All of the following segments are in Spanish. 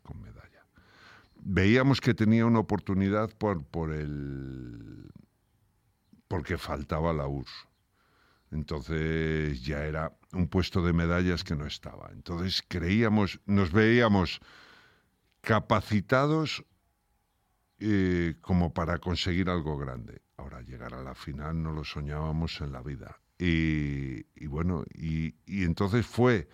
con medalla. Veíamos que tenía una oportunidad por, por el porque faltaba la URSS. Entonces ya era un puesto de medallas que no estaba. Entonces creíamos, nos veíamos capacitados eh, como para conseguir algo grande. Ahora llegar a la final no lo soñábamos en la vida. Y, bueno, y, entonces fue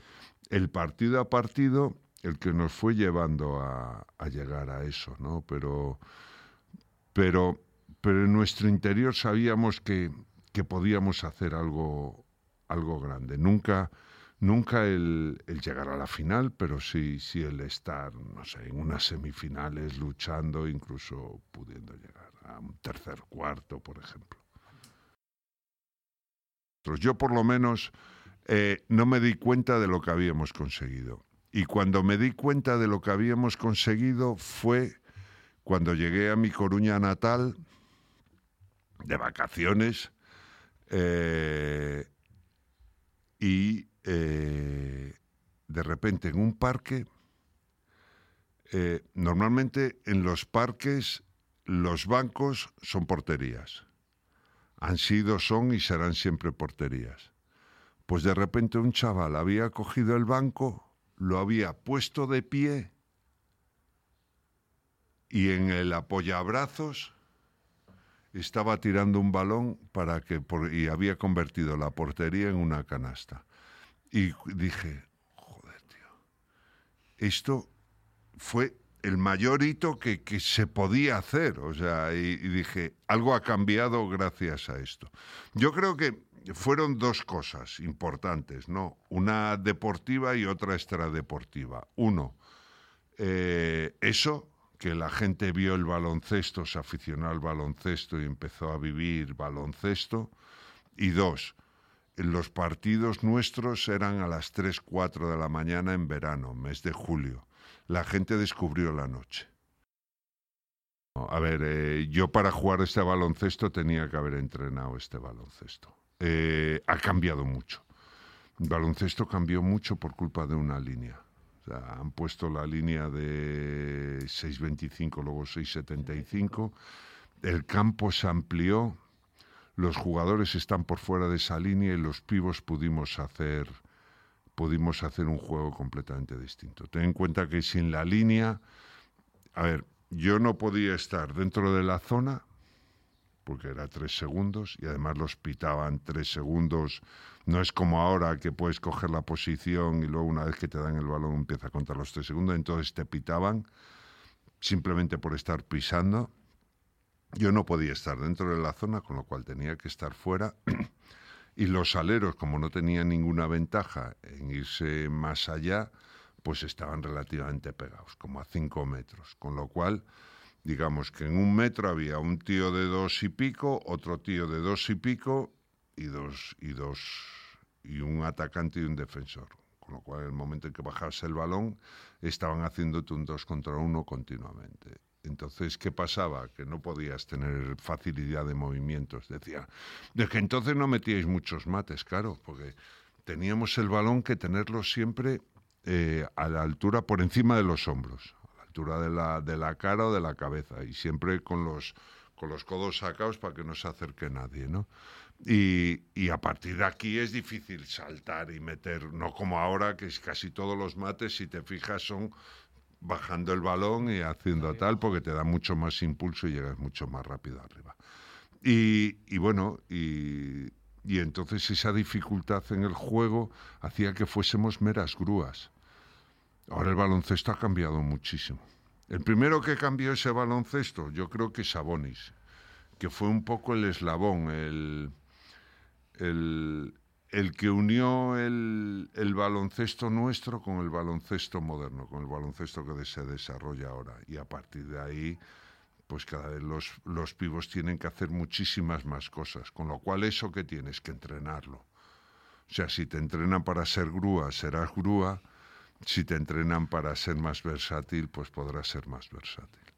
el partido a partido el que nos fue llevando a, llegar a eso, ¿no? Pero, pero, pero en nuestro interior sabíamos que, que podíamos hacer algo, algo grande. Nunca, nunca el, llegar a la final, pero sí, sí el estar, no sé, en unas semifinales luchando, incluso pudiendo llegar a un tercer cuarto, por ejemplo. Yo por lo menos eh, no me di cuenta de lo que habíamos conseguido. Y cuando me di cuenta de lo que habíamos conseguido fue cuando llegué a mi Coruña natal de vacaciones eh, y eh, de repente en un parque, eh, normalmente en los parques los bancos son porterías. Han sido, son y serán siempre porterías. Pues de repente un chaval había cogido el banco, lo había puesto de pie y en el apoyabrazos estaba tirando un balón para que y había convertido la portería en una canasta. Y dije, joder, tío, esto fue el mayor hito que, se podía hacer. O sea, y, dije, algo ha cambiado gracias a esto. Yo creo que fueron dos cosas importantes, ¿no? Una deportiva y otra extradeportiva. Uno, eh, eso, que la gente vio el baloncesto, se aficionó al baloncesto y empezó a vivir baloncesto. Y dos, los partidos nuestros eran a las 3, 4 de la mañana en verano, mes de julio. La gente descubrió la noche. A ver, eh, yo para jugar este baloncesto tenía que haber entrenado este baloncesto. Eh, ha cambiado mucho. El baloncesto cambió mucho por culpa de una línea han puesto la línea de 6.25, luego 6.75. El campo se amplió, los jugadores están por fuera de esa línea y los pivos pudimos hacer, pudimos hacer un juego completamente distinto. Ten en cuenta que sin la línea, a ver, yo no podía estar dentro de la zona porque era tres segundos y además los pitaban tres segundos. No es como ahora que puedes coger la posición y luego una vez que te dan el balón empieza a contar los tres segundos, entonces te pitaban simplemente por estar pisando. Yo no podía estar dentro de la zona, con lo cual tenía que estar fuera. Y los aleros, como no tenían ninguna ventaja en irse más allá, pues estaban relativamente pegados, como a cinco metros. Con lo cual, digamos que en un metro había un tío de dos y pico, otro tío de dos y pico y dos y dos y un atacante y un defensor. Con lo cual, en el momento en que bajase el balón, estaban haciéndote un dos contra uno continuamente. Entonces, ¿qué pasaba? Que no podías tener facilidad de movimientos. Decía, de que entonces no metíais muchos mates, claro, porque teníamos el balón que tenerlo siempre eh, a la altura, por encima de los hombros altura de la, de la cara o de la cabeza y siempre con los, con los codos sacados para que no se acerque nadie, ¿no? Y, y, a partir de aquí es difícil saltar y meter, no como ahora, que es casi todos los mates, si te fijas, son bajando el balón y haciendo tal, porque te da mucho más impulso y llegas mucho más rápido arriba. Y, y bueno, y, y entonces esa dificultad en el juego hacía que fuésemos meras grúas. Ahora el baloncesto ha cambiado muchísimo. El primero que cambió ese baloncesto, yo creo que Sabonis, que fue un poco el eslabón, el, el, que unió el, baloncesto nuestro con el baloncesto moderno, con el baloncesto que se desarrolla ahora. Y a partir de ahí, pues cada vez los, los pibos tienen que hacer muchísimas más cosas, con lo cual eso que tienes que entrenarlo. O sea, si te entrenan para ser grúa, serás grúa si te entrenan para ser más versátil, pues podrás ser más versátil.